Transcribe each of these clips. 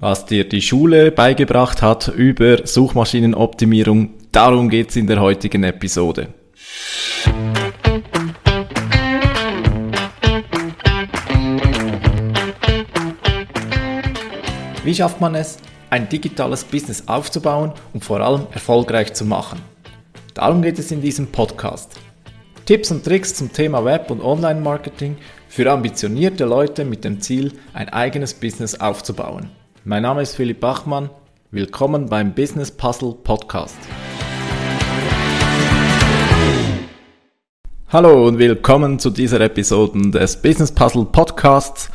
was dir die Schule beigebracht hat über Suchmaschinenoptimierung. Darum geht's in der heutigen Episode. Wie schafft man es, ein digitales Business aufzubauen und vor allem erfolgreich zu machen? Darum geht es in diesem Podcast. Tipps und Tricks zum Thema Web- und Online-Marketing für ambitionierte Leute mit dem Ziel, ein eigenes Business aufzubauen. Mein Name ist Philipp Bachmann. Willkommen beim Business Puzzle Podcast. Hallo und willkommen zu dieser Episode des Business Puzzle Podcasts.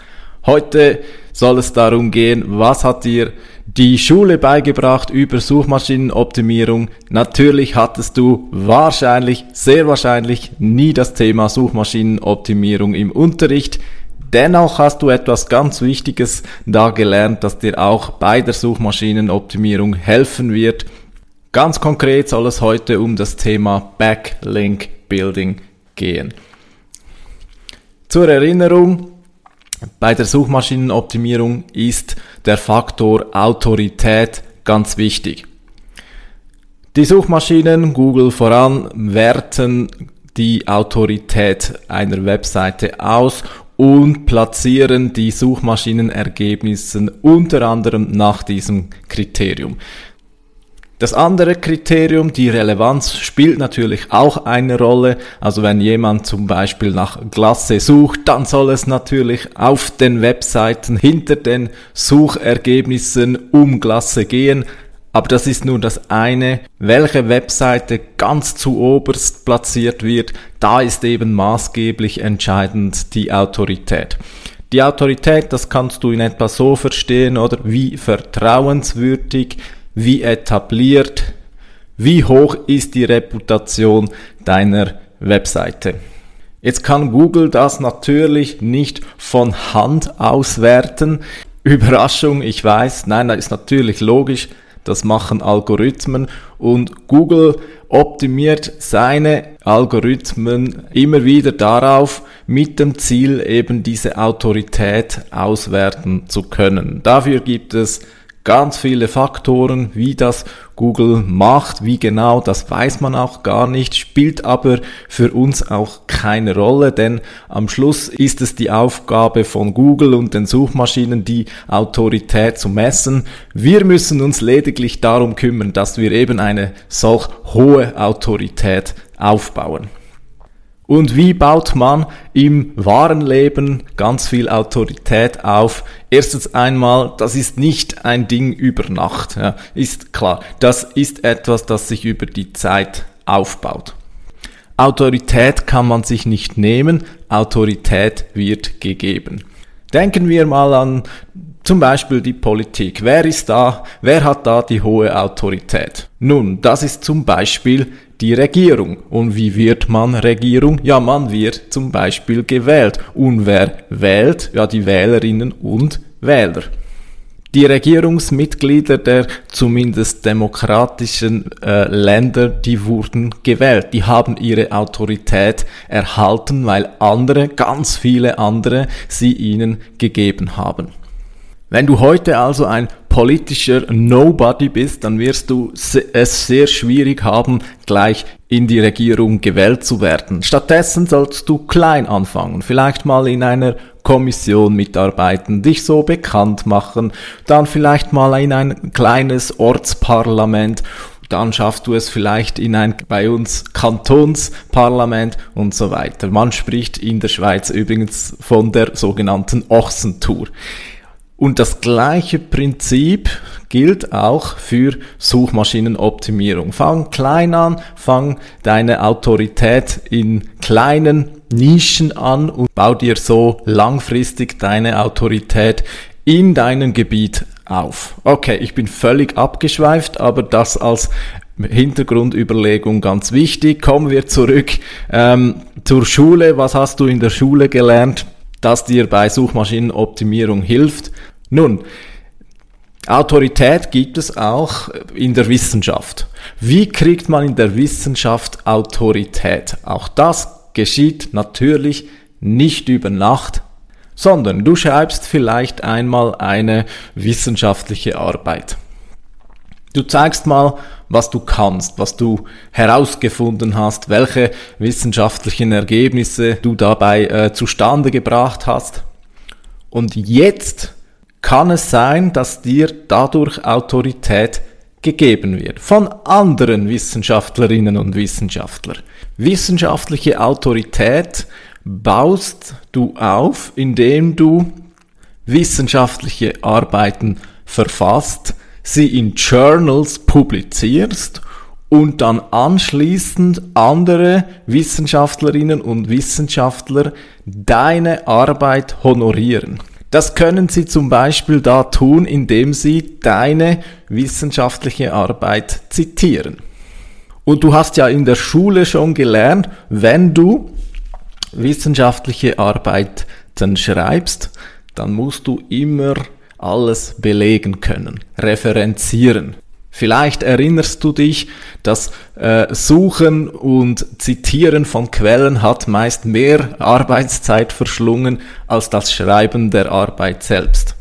Heute soll es darum gehen, was hat dir die Schule beigebracht über Suchmaschinenoptimierung. Natürlich hattest du wahrscheinlich, sehr wahrscheinlich nie das Thema Suchmaschinenoptimierung im Unterricht. Dennoch hast du etwas ganz Wichtiges da gelernt, das dir auch bei der Suchmaschinenoptimierung helfen wird. Ganz konkret soll es heute um das Thema Backlink Building gehen. Zur Erinnerung, bei der Suchmaschinenoptimierung ist der Faktor Autorität ganz wichtig. Die Suchmaschinen, Google voran, werten die Autorität einer Webseite aus und platzieren die Suchmaschinenergebnisse unter anderem nach diesem Kriterium. Das andere Kriterium, die Relevanz, spielt natürlich auch eine Rolle. Also wenn jemand zum Beispiel nach Glasse sucht, dann soll es natürlich auf den Webseiten hinter den Suchergebnissen um Glasse gehen. Aber das ist nur das eine. Welche Webseite ganz zu oberst platziert wird, da ist eben maßgeblich entscheidend die Autorität. Die Autorität, das kannst du in etwa so verstehen, oder wie vertrauenswürdig, wie etabliert, wie hoch ist die Reputation deiner Webseite. Jetzt kann Google das natürlich nicht von Hand auswerten. Überraschung, ich weiß, nein, das ist natürlich logisch, das machen Algorithmen und Google optimiert seine Algorithmen immer wieder darauf, mit dem Ziel eben diese Autorität auswerten zu können. Dafür gibt es ganz viele Faktoren, wie das Google macht, wie genau, das weiß man auch gar nicht, spielt aber für uns auch keine Rolle, denn am Schluss ist es die Aufgabe von Google und den Suchmaschinen, die Autorität zu messen. Wir müssen uns lediglich darum kümmern, dass wir eben eine solch hohe Autorität aufbauen. Und wie baut man im wahren Leben ganz viel Autorität auf? Erstens einmal, das ist nicht ein Ding über Nacht, ja, ist klar. Das ist etwas, das sich über die Zeit aufbaut. Autorität kann man sich nicht nehmen, Autorität wird gegeben. Denken wir mal an zum Beispiel die Politik. Wer ist da? Wer hat da die hohe Autorität? Nun, das ist zum Beispiel die Regierung. Und wie wird man Regierung? Ja, man wird zum Beispiel gewählt. Und wer wählt? Ja, die Wählerinnen und Wähler. Die Regierungsmitglieder der zumindest demokratischen äh, Länder, die wurden gewählt. Die haben ihre Autorität erhalten, weil andere, ganz viele andere, sie ihnen gegeben haben. Wenn du heute also ein politischer Nobody bist, dann wirst du es sehr schwierig haben, gleich in die Regierung gewählt zu werden. Stattdessen sollst du klein anfangen, vielleicht mal in einer Kommission mitarbeiten, dich so bekannt machen, dann vielleicht mal in ein kleines Ortsparlament dann schaffst du es vielleicht in ein bei uns Kantonsparlament und so weiter. Man spricht in der Schweiz übrigens von der sogenannten Ochsentour. Und das gleiche Prinzip gilt auch für Suchmaschinenoptimierung. Fang klein an, fang deine Autorität in kleinen Nischen an und bau dir so langfristig deine Autorität in deinem Gebiet auf. Okay, ich bin völlig abgeschweift, aber das als Hintergrundüberlegung ganz wichtig. Kommen wir zurück ähm, zur Schule. Was hast du in der Schule gelernt? Das dir bei Suchmaschinenoptimierung hilft. Nun, Autorität gibt es auch in der Wissenschaft. Wie kriegt man in der Wissenschaft Autorität? Auch das geschieht natürlich nicht über Nacht. sondern du schreibst vielleicht einmal eine wissenschaftliche Arbeit. Du zeigst mal, was du kannst, was du herausgefunden hast, welche wissenschaftlichen Ergebnisse du dabei äh, zustande gebracht hast. Und jetzt kann es sein, dass dir dadurch Autorität gegeben wird von anderen Wissenschaftlerinnen und Wissenschaftlern. Wissenschaftliche Autorität baust du auf, indem du wissenschaftliche Arbeiten verfasst, sie in Journals publizierst und dann anschließend andere Wissenschaftlerinnen und Wissenschaftler deine Arbeit honorieren. Das können Sie zum Beispiel da tun, indem Sie deine wissenschaftliche Arbeit zitieren. Und du hast ja in der Schule schon gelernt, wenn du wissenschaftliche Arbeiten schreibst, dann musst du immer alles belegen können, referenzieren. Vielleicht erinnerst du dich, dass äh, Suchen und Zitieren von Quellen hat meist mehr Arbeitszeit verschlungen als das Schreiben der Arbeit selbst.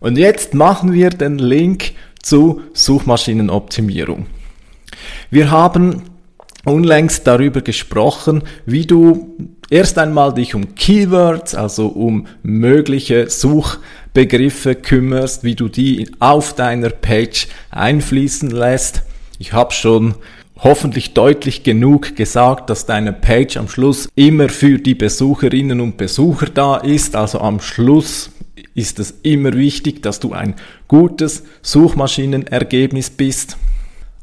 Und jetzt machen wir den Link zu Suchmaschinenoptimierung. Wir haben unlängst darüber gesprochen, wie du erst einmal dich um Keywords, also um mögliche Suchbegriffe kümmerst, wie du die auf deiner Page einfließen lässt. Ich habe schon hoffentlich deutlich genug gesagt, dass deine Page am Schluss immer für die Besucherinnen und Besucher da ist. Also am Schluss ist es immer wichtig, dass du ein gutes Suchmaschinenergebnis bist.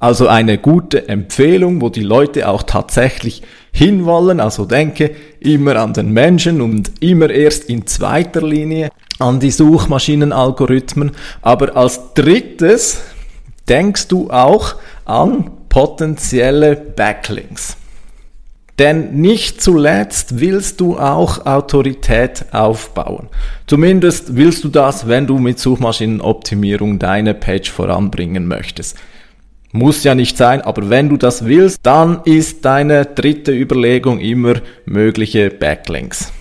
Also eine gute Empfehlung, wo die Leute auch tatsächlich hinwollen. Also denke immer an den Menschen und immer erst in zweiter Linie an die Suchmaschinenalgorithmen. Aber als drittes denkst du auch an potenzielle Backlinks. Denn nicht zuletzt willst du auch Autorität aufbauen. Zumindest willst du das, wenn du mit Suchmaschinenoptimierung deine Page voranbringen möchtest. Muss ja nicht sein, aber wenn du das willst, dann ist deine dritte Überlegung immer mögliche Backlinks.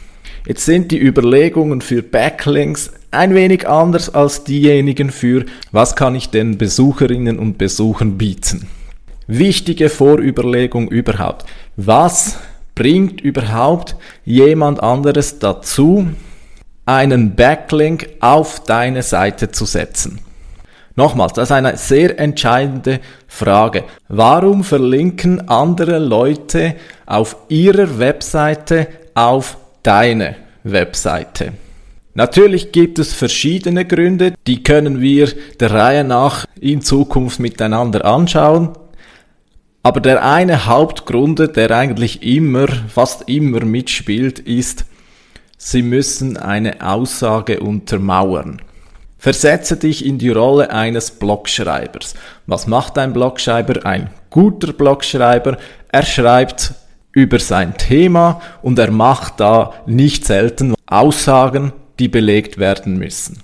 Jetzt sind die Überlegungen für Backlinks ein wenig anders als diejenigen für, was kann ich den Besucherinnen und Besuchern bieten. Wichtige Vorüberlegung überhaupt. Was bringt überhaupt jemand anderes dazu, einen Backlink auf deine Seite zu setzen? Nochmals, das ist eine sehr entscheidende Frage. Warum verlinken andere Leute auf ihrer Webseite auf deine Webseite? Natürlich gibt es verschiedene Gründe, die können wir der Reihe nach in Zukunft miteinander anschauen. Aber der eine Hauptgrund, der eigentlich immer, fast immer mitspielt, ist, sie müssen eine Aussage untermauern. Versetze dich in die Rolle eines Blogschreibers. Was macht ein Blogschreiber? Ein guter Blogschreiber. Er schreibt über sein Thema und er macht da nicht selten Aussagen, die belegt werden müssen.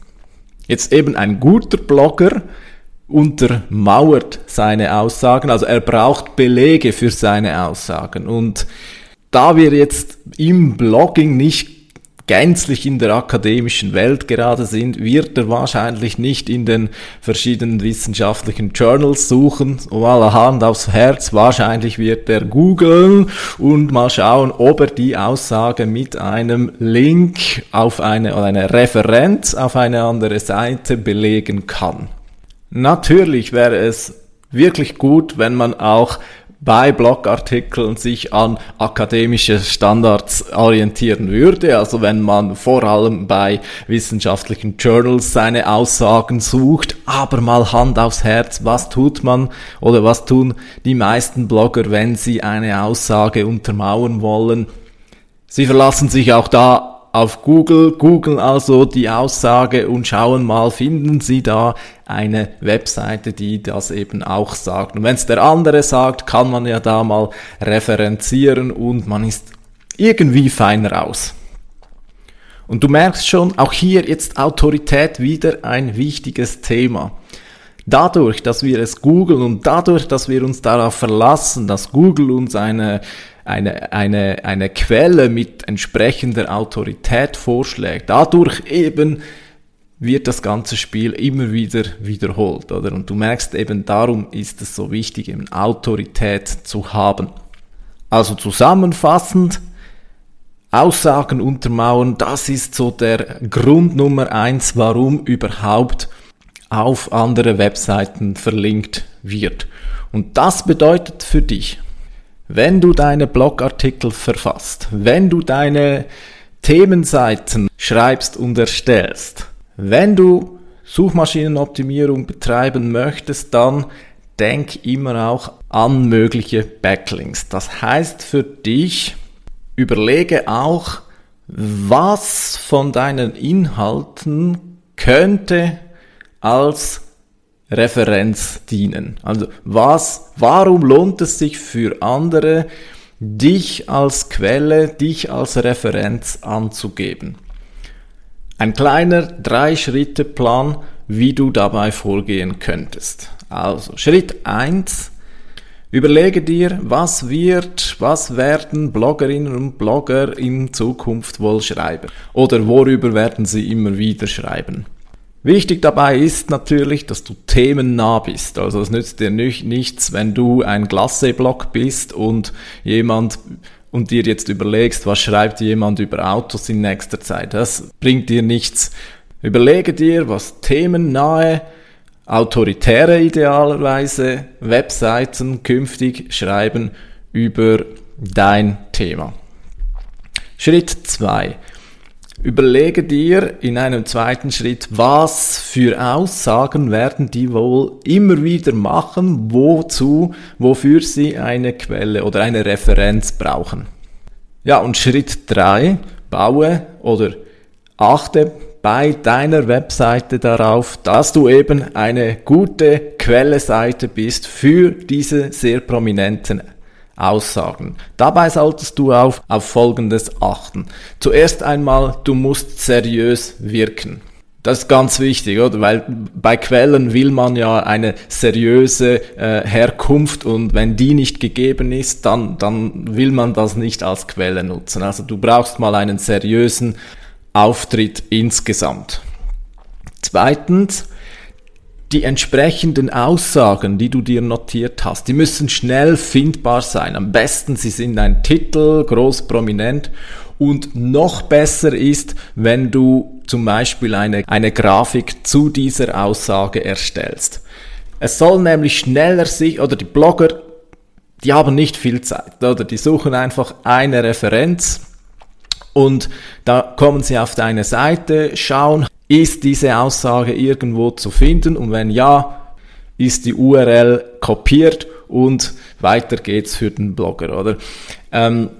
Jetzt eben ein guter Blogger untermauert seine Aussagen, also er braucht Belege für seine Aussagen und da wir jetzt im Blogging nicht gänzlich in der akademischen Welt gerade sind, wird er wahrscheinlich nicht in den verschiedenen wissenschaftlichen Journals suchen, um aller Hand aufs Herz. Wahrscheinlich wird er googeln und mal schauen, ob er die Aussage mit einem Link auf eine oder eine Referenz auf eine andere Seite belegen kann. Natürlich wäre es wirklich gut, wenn man auch bei Blogartikeln sich an akademische Standards orientieren würde. Also wenn man vor allem bei wissenschaftlichen Journals seine Aussagen sucht, aber mal Hand aufs Herz, was tut man oder was tun die meisten Blogger, wenn sie eine Aussage untermauern wollen? Sie verlassen sich auch da auf Google, googeln also die Aussage und schauen mal, finden Sie da eine Webseite, die das eben auch sagt. Und wenn es der andere sagt, kann man ja da mal referenzieren und man ist irgendwie feiner aus. Und du merkst schon, auch hier jetzt Autorität wieder ein wichtiges Thema. Dadurch, dass wir es googeln und dadurch, dass wir uns darauf verlassen, dass Google uns eine eine, eine, eine Quelle mit entsprechender Autorität vorschlägt, dadurch eben wird das ganze Spiel immer wieder wiederholt, oder? Und du merkst eben, darum ist es so wichtig, eben Autorität zu haben. Also zusammenfassend, Aussagen untermauern, das ist so der Grund Nummer eins, warum überhaupt auf andere Webseiten verlinkt wird. Und das bedeutet für dich, wenn du deine Blogartikel verfasst, wenn du deine Themenseiten schreibst und erstellst, wenn du Suchmaschinenoptimierung betreiben möchtest, dann denk immer auch an mögliche Backlinks. Das heißt für dich, überlege auch, was von deinen Inhalten könnte als Referenz dienen. Also was, warum lohnt es sich für andere, dich als Quelle, dich als Referenz anzugeben? Ein kleiner Drei-Schritte-Plan, wie du dabei vorgehen könntest. Also Schritt eins: Überlege dir, was wird, was werden Bloggerinnen und Blogger in Zukunft wohl schreiben? Oder worüber werden sie immer wieder schreiben? Wichtig dabei ist natürlich, dass du themennah bist. Also es nützt dir nicht, nichts, wenn du ein Glasse-Blog bist und jemand und dir jetzt überlegst, was schreibt jemand über Autos in nächster Zeit. Das bringt dir nichts. Überlege dir, was themennahe, autoritäre idealerweise Webseiten künftig schreiben über dein Thema. Schritt zwei Überlege dir in einem zweiten Schritt, was für Aussagen werden die wohl immer wieder machen, wozu, wofür sie eine Quelle oder eine Referenz brauchen. Ja, und Schritt drei: baue oder achte bei deiner Webseite darauf, dass du eben eine gute Quelleseite bist für diese sehr prominenten Aussagen. Dabei solltest du auf, auf Folgendes achten. Zuerst einmal, du musst seriös wirken. Das ist ganz wichtig, oder? Weil bei Quellen will man ja eine seriöse äh, Herkunft und wenn die nicht gegeben ist, dann, dann will man das nicht als Quelle nutzen. Also du brauchst mal einen seriösen Auftritt insgesamt. Zweitens, die entsprechenden Aussagen, die du dir notiert hast, die müssen schnell findbar sein. Am besten sie sind ein Titel, groß prominent. Und noch besser ist, wenn du zum Beispiel eine, eine Grafik zu dieser Aussage erstellst. Es soll nämlich schneller sich, oder die Blogger, die haben nicht viel Zeit, oder die suchen einfach eine Referenz und da kommen sie auf deine Seite, schauen, ist diese Aussage irgendwo zu finden? Und wenn ja, ist die URL kopiert und weiter geht's für den Blogger, oder? Ähm,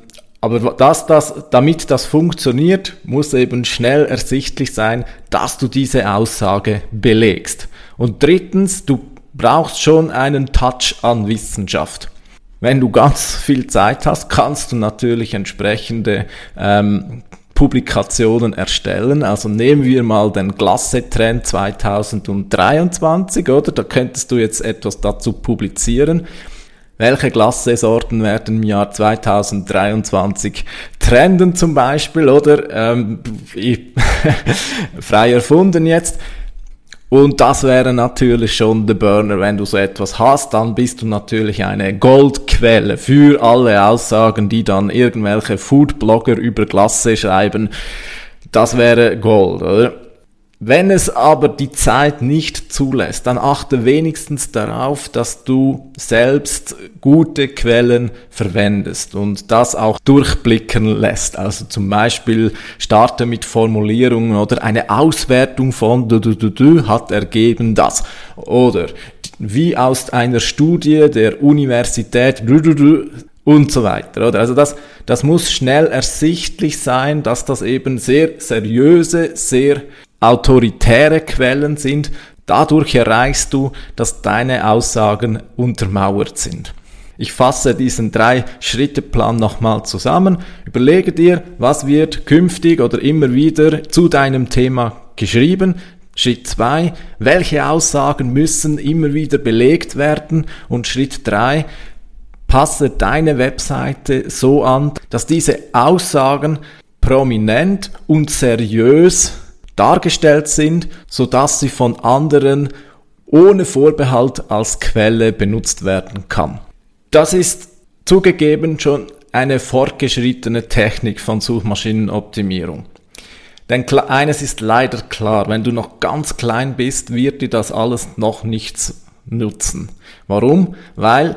aber dass das, damit das funktioniert, muss eben schnell ersichtlich sein, dass du diese Aussage belegst. Und drittens, du brauchst schon einen Touch an Wissenschaft. Wenn du ganz viel Zeit hast, kannst du natürlich entsprechende ähm, Publikationen erstellen. Also nehmen wir mal den Glasse-Trend 2023, oder? Da könntest du jetzt etwas dazu publizieren. Welche Glasse-Sorten werden im Jahr 2023 trenden zum Beispiel, oder? Ähm, frei erfunden jetzt. Und das wäre natürlich schon der Burner. Wenn du so etwas hast, dann bist du natürlich eine Goldquelle für alle Aussagen, die dann irgendwelche Foodblogger über Glasse schreiben. Das wäre Gold, oder? Wenn es aber die Zeit nicht zulässt, dann achte wenigstens darauf, dass du selbst gute Quellen verwendest und das auch durchblicken lässt. Also zum Beispiel starte mit Formulierungen oder eine Auswertung von du, du, du, du hat ergeben das. Oder wie aus einer Studie der Universität du, du, du, und so weiter. Oder? Also das, das muss schnell ersichtlich sein, dass das eben sehr seriöse, sehr autoritäre Quellen sind. Dadurch erreichst du, dass deine Aussagen untermauert sind. Ich fasse diesen Drei-Schritte-Plan nochmal zusammen. Überlege dir, was wird künftig oder immer wieder zu deinem Thema geschrieben. Schritt zwei: welche Aussagen müssen immer wieder belegt werden? Und Schritt drei: passe deine Webseite so an, dass diese Aussagen prominent und seriös dargestellt sind, so dass sie von anderen ohne Vorbehalt als Quelle benutzt werden kann. Das ist zugegeben schon eine fortgeschrittene Technik von Suchmaschinenoptimierung. Denn eines ist leider klar, wenn du noch ganz klein bist, wird dir das alles noch nichts nutzen. Warum? Weil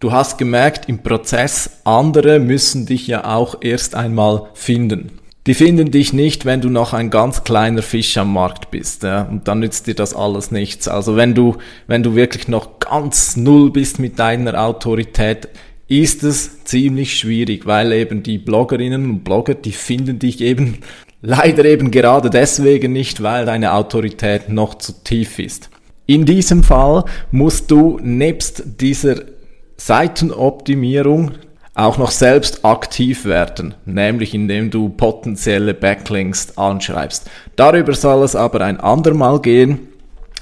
du hast gemerkt, im Prozess andere müssen dich ja auch erst einmal finden. Die finden dich nicht, wenn du noch ein ganz kleiner Fisch am Markt bist, ja, und dann nützt dir das alles nichts. Also wenn du, wenn du wirklich noch ganz null bist mit deiner Autorität, ist es ziemlich schwierig, weil eben die Bloggerinnen und Blogger, die finden dich eben leider eben gerade deswegen nicht, weil deine Autorität noch zu tief ist. In diesem Fall musst du nebst dieser Seitenoptimierung auch noch selbst aktiv werden, nämlich indem du potenzielle Backlinks anschreibst. Darüber soll es aber ein andermal gehen.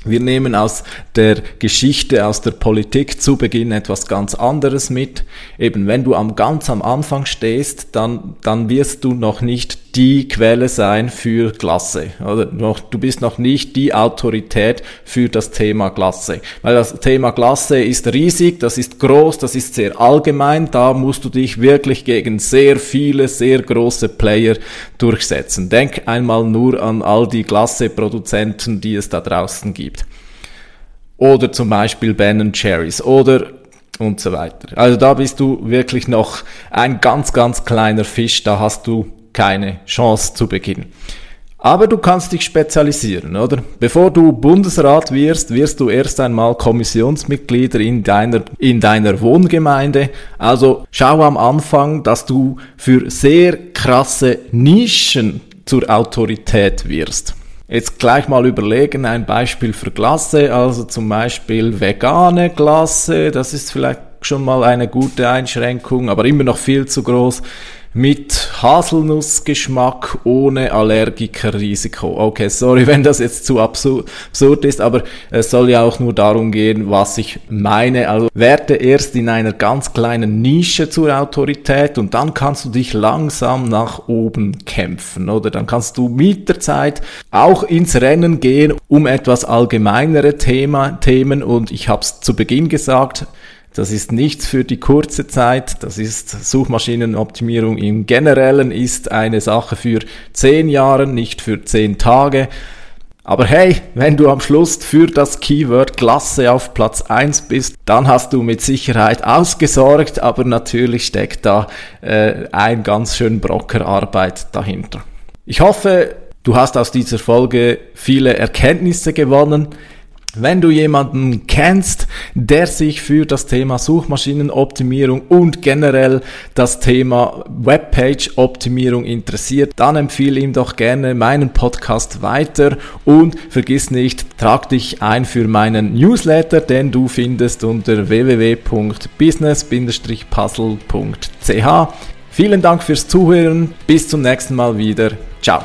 Wir nehmen aus der Geschichte, aus der Politik zu Beginn etwas ganz anderes mit. Eben, wenn du am ganz am Anfang stehst, dann, dann wirst du noch nicht die Quelle sein für Klasse. Oder noch, du bist noch nicht die Autorität für das Thema Klasse. Weil das Thema Klasse ist riesig, das ist groß, das ist sehr allgemein. Da musst du dich wirklich gegen sehr viele, sehr große Player durchsetzen. Denk einmal nur an all die Klasse-Produzenten, die es da draußen gibt. Oder zum Beispiel Ben Cherries oder und so weiter. Also da bist du wirklich noch ein ganz, ganz kleiner Fisch. Da hast du keine Chance zu Beginn. Aber du kannst dich spezialisieren, oder? Bevor du Bundesrat wirst, wirst du erst einmal Kommissionsmitglieder in deiner, in deiner Wohngemeinde. Also schau am Anfang, dass du für sehr krasse Nischen zur Autorität wirst. Jetzt gleich mal überlegen, ein Beispiel für Klasse, also zum Beispiel vegane Klasse, das ist vielleicht schon mal eine gute Einschränkung, aber immer noch viel zu groß mit Haselnussgeschmack ohne Allergikerrisiko. Okay, sorry, wenn das jetzt zu absurd ist, aber es soll ja auch nur darum gehen, was ich meine. Also werde erst in einer ganz kleinen Nische zur Autorität und dann kannst du dich langsam nach oben kämpfen, oder? Dann kannst du mit der Zeit auch ins Rennen gehen um etwas allgemeinere Thema, Themen und ich habe es zu Beginn gesagt, das ist nichts für die kurze Zeit. Das ist Suchmaschinenoptimierung im Generellen ist eine Sache für zehn Jahre, nicht für zehn Tage. Aber hey, wenn du am Schluss für das Keyword Klasse auf Platz 1 bist, dann hast du mit Sicherheit ausgesorgt, aber natürlich steckt da äh, ein ganz schön Brocker Arbeit dahinter. Ich hoffe, du hast aus dieser Folge viele Erkenntnisse gewonnen. Wenn du jemanden kennst, der sich für das Thema Suchmaschinenoptimierung und generell das Thema Webpage-Optimierung interessiert, dann empfehle ihm doch gerne meinen Podcast weiter und vergiss nicht, trag dich ein für meinen Newsletter, den du findest unter www.business-puzzle.ch. Vielen Dank fürs Zuhören, bis zum nächsten Mal wieder. Ciao.